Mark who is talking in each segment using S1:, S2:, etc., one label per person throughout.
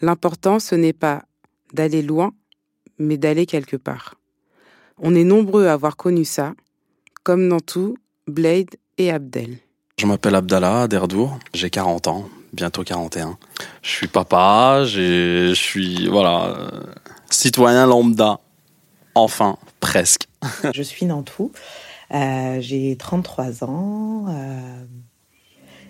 S1: L'important, ce n'est pas d'aller loin, mais d'aller quelque part. On est nombreux à avoir connu ça, comme dans tout, Blade et Abdel.
S2: Je m'appelle Abdallah Derdour, j'ai 40 ans, bientôt 41. Je suis papa, je suis voilà euh, citoyen lambda, enfin presque.
S3: Je suis Nantou, euh, j'ai 33 ans, euh,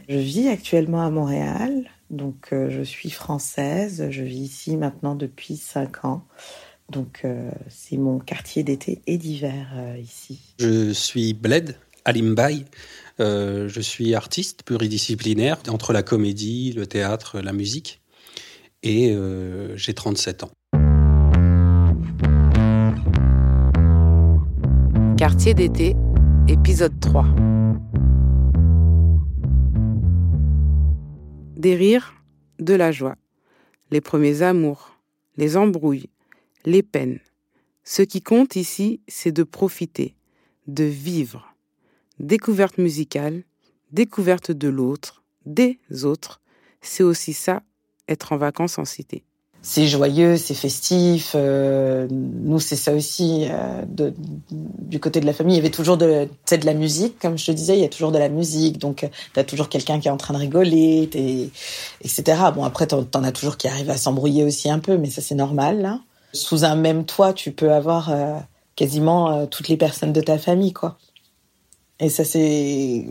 S3: je vis actuellement à Montréal, donc euh, je suis française, je vis ici maintenant depuis 5 ans, donc euh, c'est mon quartier d'été et d'hiver euh, ici.
S4: Je suis Bled Alimbaï. Euh, je suis artiste pluridisciplinaire entre la comédie, le théâtre, la musique. Et euh, j'ai 37 ans.
S1: Quartier d'été, épisode 3. Des rires, de la joie, les premiers amours, les embrouilles, les peines. Ce qui compte ici, c'est de profiter, de vivre. Découverte musicale, découverte de l'autre, des autres, c'est aussi ça, être en vacances en cité.
S3: C'est joyeux, c'est festif. euh, nous, c'est ça aussi. euh, du côté de la famille, il y avait toujours de, tu de la musique, comme je te disais, il y a toujours de la musique. Donc, euh, t'as toujours quelqu'un qui est en train de rigoler, etc. Bon, après, t'en t'en as toujours qui arrivent à s'embrouiller aussi un peu, mais ça, c'est normal. Là. Sous un même toit, tu peux avoir quasiment toutes les personnes de ta famille, quoi. Et ça, c'est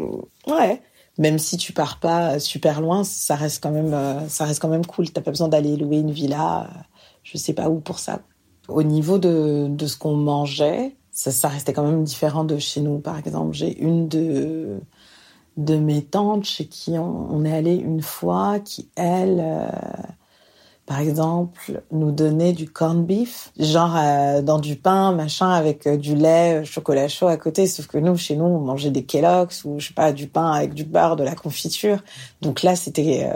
S3: ouais. Même si tu pars pas super loin, ça reste quand même, euh, ça reste quand même cool. T'as pas besoin d'aller louer une villa, euh, je sais pas où pour ça. Au niveau de, de ce qu'on mangeait, ça, restait quand même différent de chez nous. Par exemple, j'ai une de de mes tantes chez qui on, est allé une fois, qui elle, euh, par exemple, nous donnait du corned beef, genre euh, dans du pain, machin, avec euh, du lait, euh, chocolat chaud à côté. Sauf que nous, chez nous, on mangeait des Kellogg's ou je sais pas, du pain avec du beurre, de la confiture. Donc là, c'était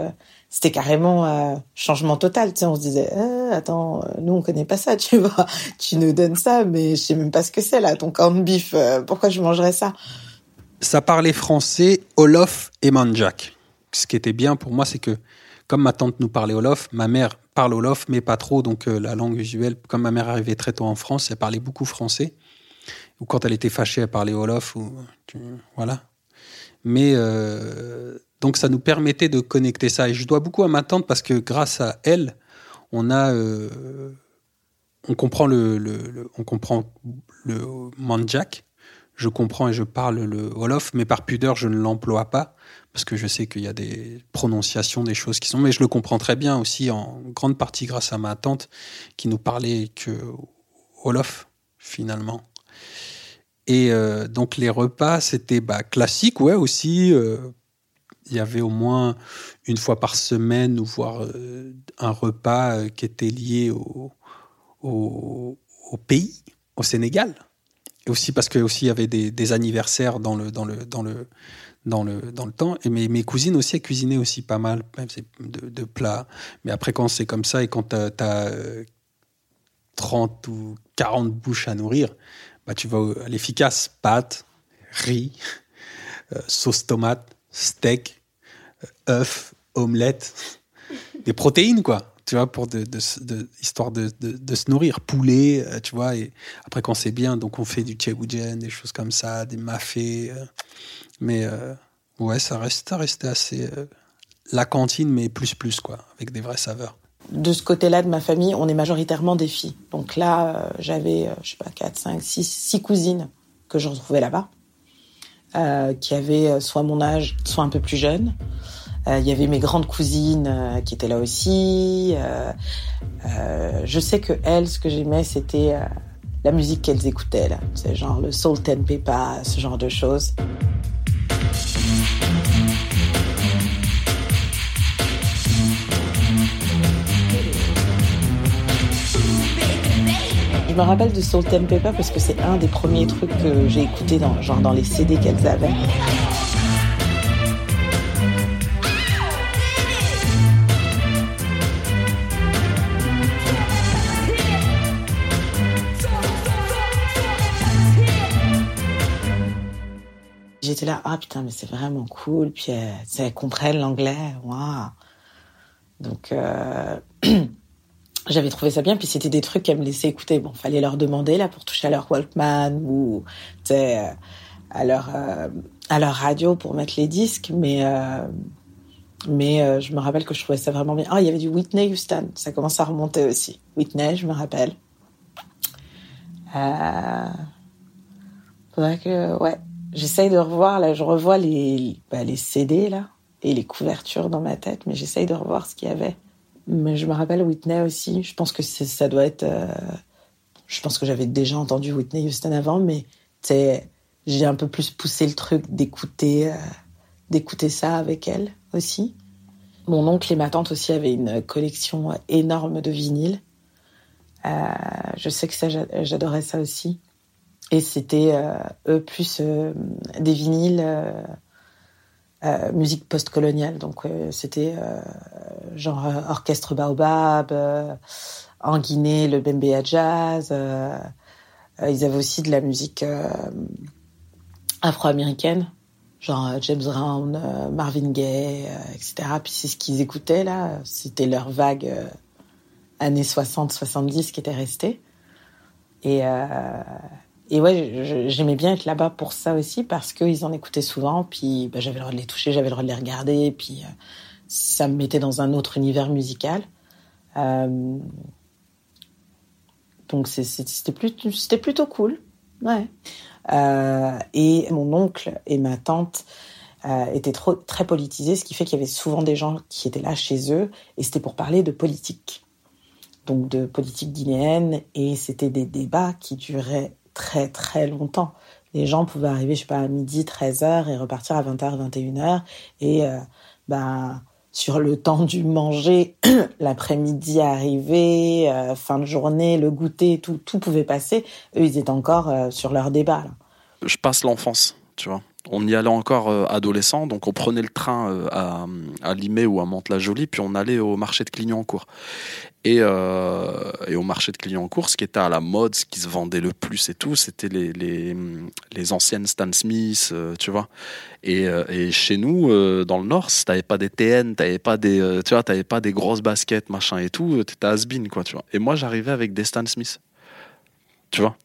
S3: c'était carrément changement total. Tu sais, on se disait, Euh, attends, nous on connaît pas ça, tu vois. Tu nous donnes ça, mais je sais même pas ce que c'est là, ton corned beef. pourquoi je mangerais ça?
S4: Ça parlait français, Olof et Manjak. Ce qui était bien pour moi, c'est que comme ma tante nous parlait Olof, ma mère parle Olof, mais pas trop. Donc euh, la langue usuelle, comme ma mère arrivait très tôt en France, elle parlait beaucoup français. Ou quand elle était fâchée, elle parlait Olof. Voilà. Mais euh, donc ça nous permettait de connecter ça. Et je dois beaucoup à ma tante parce que grâce à elle, on a, euh, on comprend le, le- le- on comprend le manjak. Je comprends et je parle le wolof, mais par pudeur, je ne l'emploie pas parce que je sais qu'il y a des prononciations, des choses qui sont. Mais je le comprends très bien aussi en grande partie grâce à ma tante qui nous parlait que wolof finalement. Et euh, donc les repas, c'était bah, classique, ouais aussi. euh, il y avait au moins une fois par semaine ou voire euh, un repas qui était lié au, au pays, au Sénégal. Et aussi parce que aussi y avait des, des anniversaires dans le dans le dans le dans le, dans le temps. Et mes, mes cousines aussi, elles cuisinaient aussi pas mal, de, de plats. Mais après, quand c'est comme ça et quand tu as, 30 ou 40 bouches à nourrir, bah, tu vas à l'efficace. Pâtes, riz, euh, sauce tomate, steak, euh, œufs, omelette, des protéines, quoi. Tu vois, pour de, histoire de, de, se nourrir. Poulet, euh, tu vois. Et après, quand c'est bien, donc on fait du tchèboujen, des choses comme ça, des mafés. mais ouais, ça reste, ça reste assez. la cantine, mais plus, plus, quoi, avec des vraies saveurs
S3: de ce côté-là de ma famille, on est majoritairement des filles. Donc là, j'avais, je sais pas, 4, 5, 6, 6 cousines que je retrouvais là-bas. Euh, qui avaient euh, soit mon âge, soit un peu plus jeune. Euh, il y avait mes grandes cousines qui étaient là aussi. je sais que elles, ce que j'aimais, c'était la musique qu'elles écoutaient. C'est genre le Salt and ce genre de choses. Je me rappelle de Salt and parce que c'est un des premiers trucs que j'ai écouté genre dans les CD qu'elles avaient. J'étais là, ah putain, mais c'est vraiment cool. Puis elles, elles comprennent l'anglais, waouh. Donc euh, j'avais trouvé ça bien. Puis c'était des trucs qu'elles me laissaient écouter. Bon fallait leur demander là pour toucher à leur Walkman ou euh, à leur euh, à leur radio pour mettre les disques. Mais euh, mais je me rappelle que je trouvais ça vraiment bien. Ah il y avait du Whitney Houston. Ça commence à remonter aussi. Whitney je me rappelle. Euh... faudrait que ouais j'essaye de revoir là je revois les bah, les CD là et les couvertures dans ma tête mais j'essaye de revoir ce qu'il y avait mais je me rappelle Whitney aussi. Je pense que ça doit être. Euh, je pense que j'avais déjà entendu Whitney Houston avant, mais j'ai un peu plus poussé le truc d'écouter, euh, d'écouter ça avec elle aussi. Mon oncle et ma tante aussi avaient une collection énorme de vinyles. Euh, je sais que j'adorais ça aussi. Et c'était eux plus des vinyles euh, musique post-coloniale. Donc euh, c'était euh, genre orchestre baobab, en Guinée le bembea jazz. ils avaient aussi de la musique afro-américaine, genre James Brown, Marvin Gaye, etc. Puis c'est ce qu'ils écoutaient là, c'était leur vague années 60-70 qui était restée. Et, et ouais, j'aimais bien être là-bas pour ça aussi parce qu'ils en écoutaient souvent. Puis bah, j'avais le droit de les toucher, j'avais le droit de les regarder. Puis euh, ça me mettait dans un autre univers musical. Euh, donc c'était plutôt, plutôt cool. Ouais. Euh, et mon oncle et ma tante étaient trop, très politisés, ce qui fait qu'il y avait souvent des gens qui étaient là chez eux et c'était pour parler de politique. Donc de politique guinéenne et c'était des débats qui duraient très très longtemps. Les gens pouvaient arriver, je sais pas, à midi, 13h et repartir à 20h, 21h. Et ben, sur le temps du manger, l'après-midi arrivé, euh, fin de journée, le goûter, tout, tout pouvait passer. Eux, ils étaient encore euh, sur leur débat.
S2: Je passe l'enfance, tu vois. On y allait encore adolescent, donc on prenait le train à, à Limay ou à Mantes-la-Jolie, puis on allait au marché de Clignancourt. Et, euh, et, au marché de Clignancourt, ce qui était à la mode, ce qui se vendait le plus et tout, c'était les, les, les, anciennes Stan Smith, euh, tu vois. Et, euh, et, chez nous, euh, dans le Nord, si t'avais pas des TN, t'avais pas des, euh, tu vois, pas des grosses baskets, machin et tout, t'étais has quoi, tu vois. Et moi, j'arrivais avec des Stan Smith. Tu vois.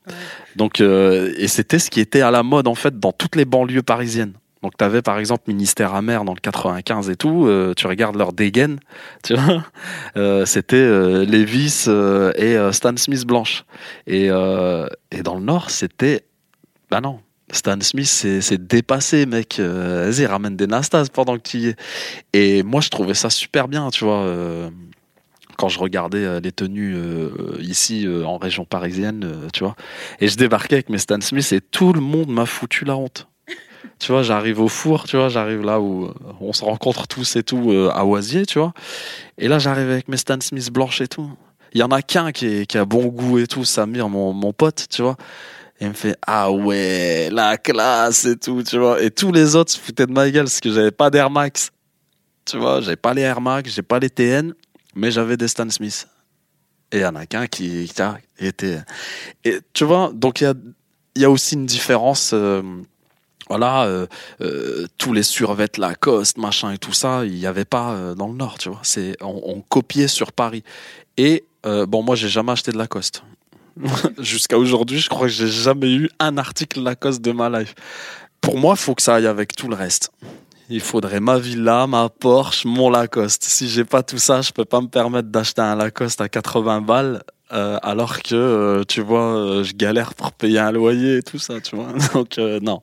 S2: Donc, et c'était ce qui était à la mode, en fait, dans toutes les banlieues parisiennes. Donc tu avais par exemple Ministère amer dans le 95 et tout, euh, tu regardes leur dégaine, tu vois, euh, c'était euh, Levis et Stan Smith blanche. Et, et dans le Nord, c'était, bah non, Stan Smith, c'est dépassé, mec. Vas-y, ramène des Nastas pendant que tu y es. Et moi, je trouvais ça super bien, tu vois. Quand je regardais les tenues ici en région parisienne, tu vois. Et je débarquais avec mes Stan Smith et tout le monde m'a foutu la honte tu vois, j'arrive au four, tu vois, j'arrive là où on se rencontre tous et tout euh, à Oisier, tu vois. Et là, j'arrive avec mes Stan Smith blanches et tout. Il y en a qu'un qui, qui, a bon goût et tout, Samir, mon, mon pote, tu vois. Et il me fait ah ouais la classe et tout tu vois et tous les autres se foutaient de ma gueule parce que j'avais pas d'Air Max tu vois j'avais pas les Air Max j'ai pas les TN mais j'avais des Stan Smith et il y en a qu'un qui, été et tu vois donc il y a y a aussi une différence euh, voilà euh, euh, tous les survêtements Lacoste machin et tout ça il y avait pas dans le nord tu vois on, copiait sur Paris et bon moi j'ai jamais acheté de Lacoste Jusqu'à aujourd'hui, je crois que j'ai jamais eu un article Lacoste de ma life. Pour moi, faut que ça aille avec tout le reste. Il faudrait ma villa, ma Porsche, mon Lacoste. Si j'ai pas tout ça, je peux pas me permettre d'acheter un Lacoste à 80 balles. euh, alors que euh, tu vois, euh, je galère pour payer un loyer et tout ça, tu vois. Donc non,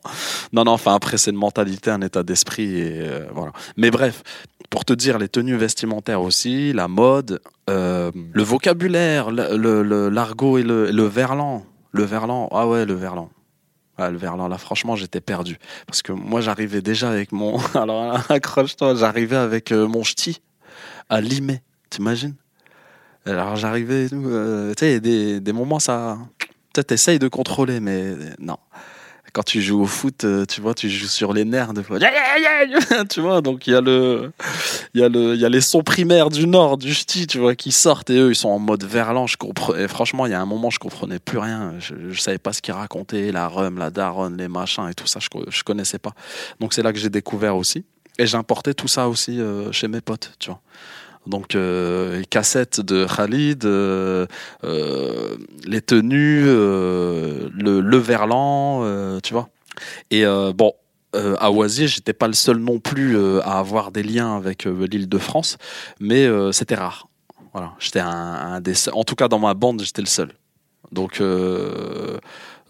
S2: non, non. Enfin après, c'est une mentalité, un état d'esprit voilà. Mais bref, pour te dire, les tenues vestimentaires aussi, la mode, le vocabulaire, le- le- le- l'argot et le verlan. Le verlan, ah ouais, le verlan. Verlan, là, franchement, j'étais perdu. Parce que moi, j'arrivais déjà avec mon. Alors, accroche-toi, j'arrivais avec euh, mon ch'ti à limer, t'imagines? Alors, j'arrivais euh, tu sais, des, des moments, ça. Peut-être t'essayes de contrôler, mais euh, non. Quand tu joues au foot, euh, tu vois, tu joues sur les nerfs de fois. tu vois, donc il y a le, il y a le, il y a les sons primaires du nord, du ch'ti, tu vois, qui sortent et eux, ils sont en mode verlan. Je comprenais, franchement, il y a un moment, je comprenais plus rien. Je, je savais pas ce qu'ils racontaient, la rhum, la daronne, les machins et tout ça, je, je connaissais pas. Donc c'est là que j'ai découvert aussi. Et j'importais tout ça aussi euh, chez mes potes, tu vois. Donc euh, les cassettes de Khalid, euh, euh, les tenues, euh, le, verlan, euh, tu vois. Et euh, bon, euh, à Oisier, j'étais pas le seul non plus euh, à avoir des liens avec l'île de France, mais c'était rare. Voilà, j'étais un, des. En tout cas, dans ma bande, j'étais le seul. Donc,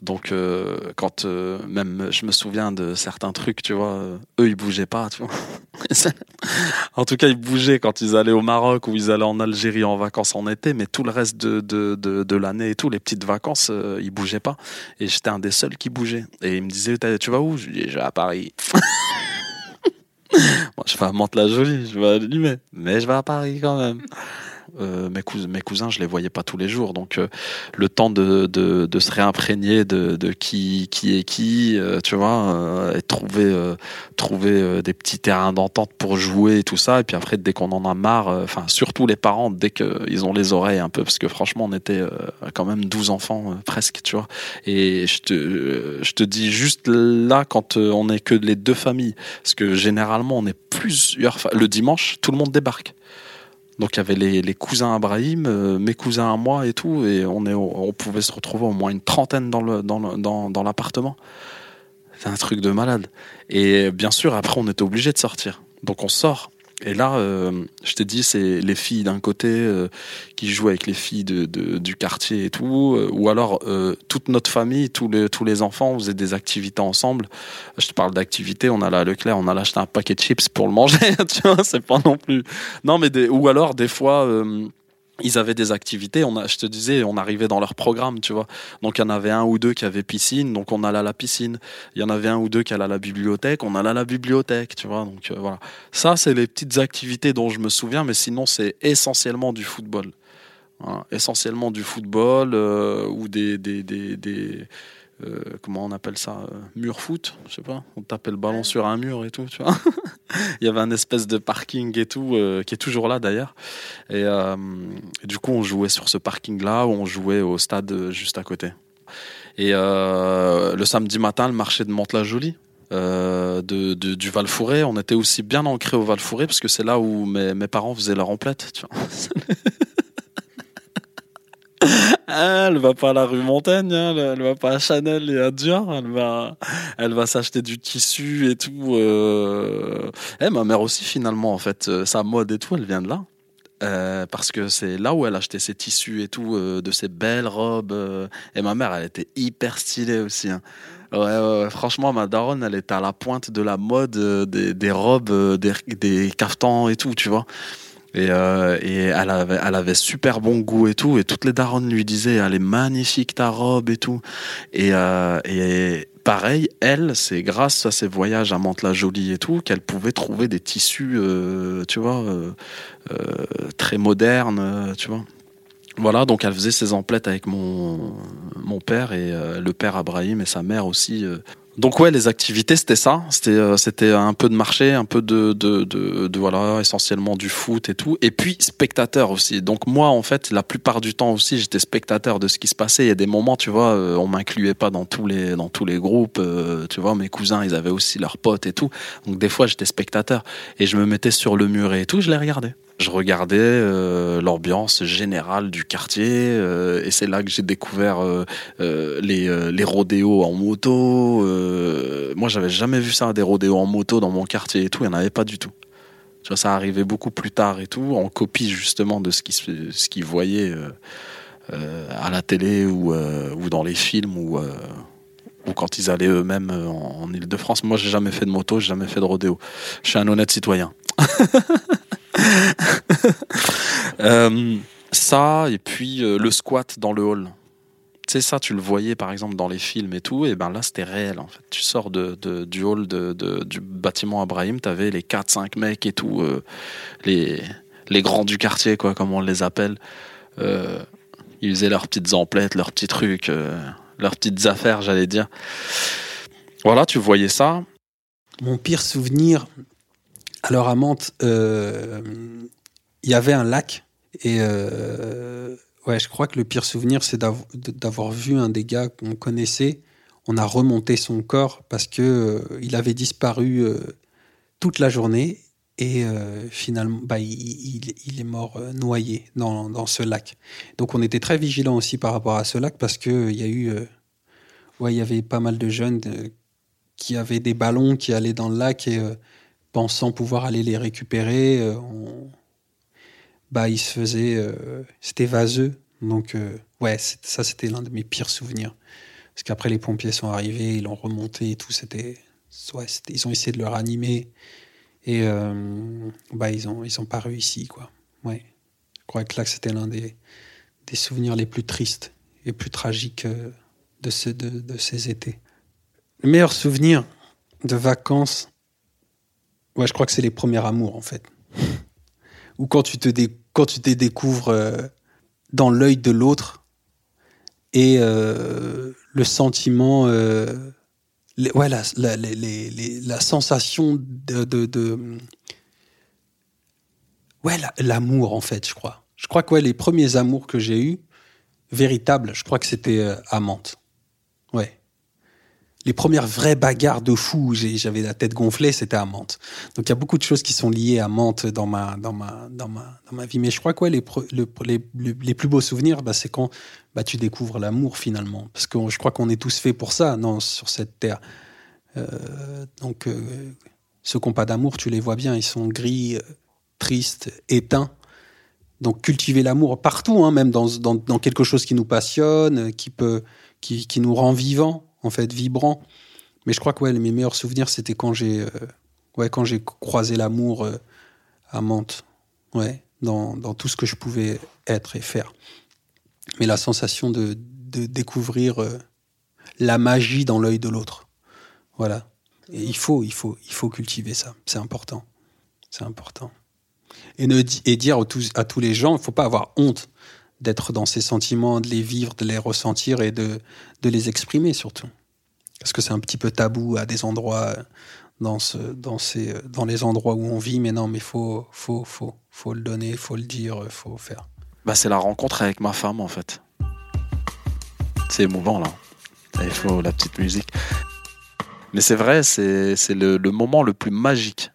S2: donc euh, quand euh, même je me souviens de certains trucs, tu vois, euh, eux ils bougeaient pas, en tout cas, ils bougeaient quand ils allaient au Maroc ou ils allaient en Algérie en vacances en été, mais tout le reste de, de, de, l'année et tout, les petites vacances, euh, ils bougeaient pas. Et j'étais un des seuls qui bougeait. Et ils me disaient, tu vas où? Je lui dis, je vais à Paris. Moi, je vais à Mantes-la-Jolie, je vais à mais je vais à Paris quand même. Euh, mes, cousins, je les voyais pas tous les jours, donc euh, le temps de, se réimprégner de, qui, qui est qui, euh, tu vois, et trouver, trouver des petits terrains d'entente pour jouer et tout ça. Et puis après, dès qu'on en a marre, enfin, surtout les parents, dès qu'ils ont les oreilles un peu, parce que franchement, on était quand même 12 enfants presque, tu vois. Et je te, je te dis juste là, quand on est que les deux familles, parce que généralement, on est plusieurs. Le dimanche, tout le monde débarque. Donc il y avait les, cousins Abraham, euh, mes cousins à moi et tout, et on, pouvait se retrouver au moins une trentaine dans, dans l'appartement. C'est un truc de malade. Et bien sûr, après, on était obligé de sortir. Donc on sort. Et là, euh, je t'ai dit, c'est les filles d'un côté euh, qui jouent avec les filles de, du quartier et tout, euh, ou alors toute notre famille, tous les, tous les enfants, on faisait des activités ensemble. Je te parle d'activités, on allait à Leclerc, on allait acheter un paquet de chips pour le manger, tu vois, c'est pas non plus. Non, mais des, ou alors des fois. Ils avaient des activités, on a, je te disais, on arrivait dans leur programme, tu vois. Donc il y en avait un ou deux qui avaient piscine, donc on allait à la piscine. Il y en avait un ou deux qui allaient à la bibliothèque, on allait à la bibliothèque, tu vois. Donc euh, voilà. Ça, c'est les petites activités dont je me souviens, mais sinon, c'est essentiellement du football. Voilà. Essentiellement du football euh, ou des. des, des, des comment on appelle ça euh, Mur foot, je sais pas. On tapait le ballon sur un mur et tout, tu vois. Il y avait un espèce de parking et tout, euh, qui est toujours là d'ailleurs. Et, euh, et du coup, on jouait sur ce parking-là, ou on jouait au stade euh, juste à côté. Et euh, le samedi matin, le marché de Mantes-la-Jolie, euh, de, de- du Val-Fouré, on était aussi bien ancré au Val-Fouré, parce que c'est là où mes, mes parents faisaient leur emplette. Tu vois. Ah, Elle va pas à la rue Montaigne, hein, elle, va pas à Chanel et à Dior, elle va, elle va s'acheter du tissu et tout. Euh... Eh, ma mère aussi finalement, en fait, euh, sa mode et tout, elle vient de là. Euh, parce que c'est là où elle achetait ses tissus et tout, euh, de ses belles robes. Et ma mère, elle était hyper stylée aussi. hein. Franchement, ma daronne, elle était à la pointe de la mode des, robes, des, des caftans et tout, tu vois. Et, euh, elle, avait, super bon goût et tout. Et toutes les daronnes lui disaient, elle est magnifique ta robe et tout. Et, euh, pareil, elle, c'est grâce à ses voyages à Mantes-la-Jolie et tout qu'elle pouvait trouver des tissus, euh, tu vois, très modernes, tu vois. Voilà, donc elle faisait ses emplettes avec mon, mon père et le père Abrahim et sa mère aussi. Donc ouais, les activités c'était ça, c'était euh, c'était un peu de marché, un peu de, de, de, de, voilà essentiellement du foot et tout, et puis spectateur aussi. Donc moi en fait la plupart du temps aussi j'étais spectateur de ce qui se passait. Il y a des moments tu vois, euh, on m'incluait pas dans tous les dans tous les groupes, euh, tu vois, mes cousins ils avaient aussi leurs potes et tout. Donc des fois j'étais spectateur et je me mettais sur le mur et tout, je les regardais. Je regardais euh, l'ambiance générale du quartier euh, et c'est là que j'ai découvert euh, les, les rodéos en moto. moi, j'avais jamais vu ça, des rodéos en moto dans mon quartier et tout. Il n'y en avait pas du tout. Ça arrivait beaucoup plus tard et tout, en copie justement de ce se- ce qu'ils voyaient à la télé ou, ou dans les films ou, ou quand ils allaient eux-mêmes en, en Ile-de-France. Moi, j'ai jamais fait de moto, j'ai jamais fait de rodéo. Je suis un honnête citoyen. Euh, ça, et puis euh, le squat dans le hall. Tu sais, ça, tu le voyais par exemple dans les films et tout, et ben là, c'était réel en fait. Tu sors du hall du bâtiment Abraham, t'avais les 4-5 mecs et tout, euh, les, les grands du quartier, quoi, comme on les appelle. Ils faisaient leurs petites emplettes, leurs petits trucs, leurs petites affaires, j'allais dire. Voilà, tu voyais ça.
S4: Mon pire souvenir, alors à Mantes, euh, il y avait un lac et euh, ouais, je crois que le pire souvenir, c'est d'av- d'avoir vu un des gars qu'on connaissait. On a remonté son corps parce que euh, il avait disparu toute la journée et finalement, bah, il, il- est mort noyé dans, dans ce lac. Donc on était très vigilants aussi par rapport à ce lac parce que il y a eu, ouais, il y avait pas mal de jeunes qui avaient des ballons qui allaient dans le lac et pensant pouvoir aller les récupérer, euh, bah, ils se faisaient. euh, c'était vaseux. Donc, euh, ouais, ça, c'était l'un de mes pires souvenirs. Parce qu'après, les pompiers sont arrivés, ils l'ont remonté et tout. C'était. Ouais, ils ont essayé de le ranimer. Et euh, bah, ils n'ont ils ont pas réussi, quoi. Ouais. Je crois que là, c'était l'un des, des souvenirs les plus tristes et plus tragiques de, ce, de, de ces étés. Le meilleur souvenir de vacances, ouais, je crois que c'est les premiers amours, en fait. Ou quand tu te, dé- quand tu te découvres euh, dans l'œil de l'autre et euh, le sentiment, euh, ouais, la, la, les- la sensation de, de, ouais, la- l'amour, en fait, je crois. Je crois que les premiers amours que j'ai eus, véritables, je crois que c'était à Mantes. Ouais les premières vraies bagarres de fou j'avais la tête gonflée, c'était à Mantes. Donc il y a beaucoup de choses qui sont liées à Mantes dans ma, dans ma, dans ma, dans ma vie. Mais je crois que ouais, les, les, plus beaux souvenirs, bah, c'est quand bah, tu découvres l'amour finalement. Parce que je crois qu'on est tous faits pour ça non, sur cette terre. Euh, donc euh, ceux qui n'ont pas d'amour, tu les vois bien, ils sont gris, euh, tristes, éteints. Donc cultiver l'amour partout, hein, même dans, dans, dans quelque chose qui nous passionne, qui, peut, qui, qui nous rend vivants, en fait, vibrants. Mais je crois que ouais, mes meilleurs souvenirs, c'était quand j'ai euh, ouais, quand j'ai croisé l'amour euh, à Mantes. Ouais, dans, dans tout ce que je pouvais être et faire. Mais la sensation de, de découvrir euh, la magie dans l'œil de l'autre. Voilà. Et il faut, il faut, il faut cultiver ça. C'est important. C'est important. Et, ne, et dire à tous, à tous les gens, il faut pas avoir honte d'être dans ces sentiments, de les vivre, de les ressentir et de, de les exprimer surtout. Parce que c'est un petit peu tabou à des endroits, dans, ce, dans, ces, dans les endroits où on vit, mais non, mais faut, faut, faut, faut le donner, faut le dire, faut faire.
S2: Bah, c'est la rencontre avec ma femme en fait. C'est émouvant là. Il faut la petite musique. Mais c'est vrai, c'est le moment le plus magique.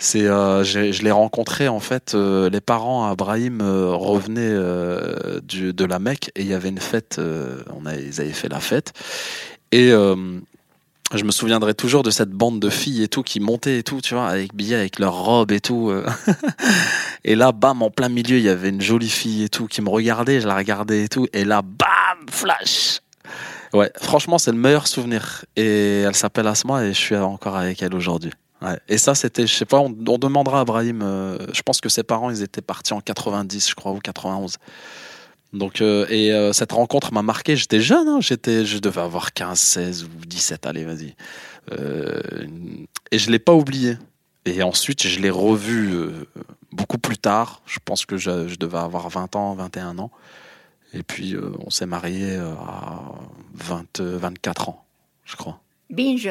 S2: C'est, euh, je l'ai rencontré en fait. euh, les parents à Abraham euh, revenaient de la Mecque et il y avait une fête. on a, ils avaient fait la fête et je me souviendrai toujours de cette bande de filles et tout qui montaient et tout, tu vois, avec billets, avec leurs robes et tout. et là, bam, en plein milieu, il y avait une jolie fille et tout qui me regardait, je la regardais et tout. Et là, bam, flash. Ouais, franchement, c'est le meilleur souvenir. Et elle s'appelle Asma et je suis encore avec elle aujourd'hui. Ouais. Et ça, c'était, je sais pas, on, on demandera à Brahim. euh, je pense que ses parents, ils étaient partis en 90, je crois, ou 91. Donc, euh, et euh, cette rencontre m'a marqué. J'étais jeune, hein, j'étais, je devais avoir 15, 16 ou 17, allez, vas-y. Euh, et je l'ai pas oublié. Et ensuite, je l'ai revu euh, beaucoup plus tard. Je pense que je, je devais avoir 20 ans, 21 ans. Et puis, euh, on s'est marié à 20, euh, 24 ans, je crois.
S5: Binge.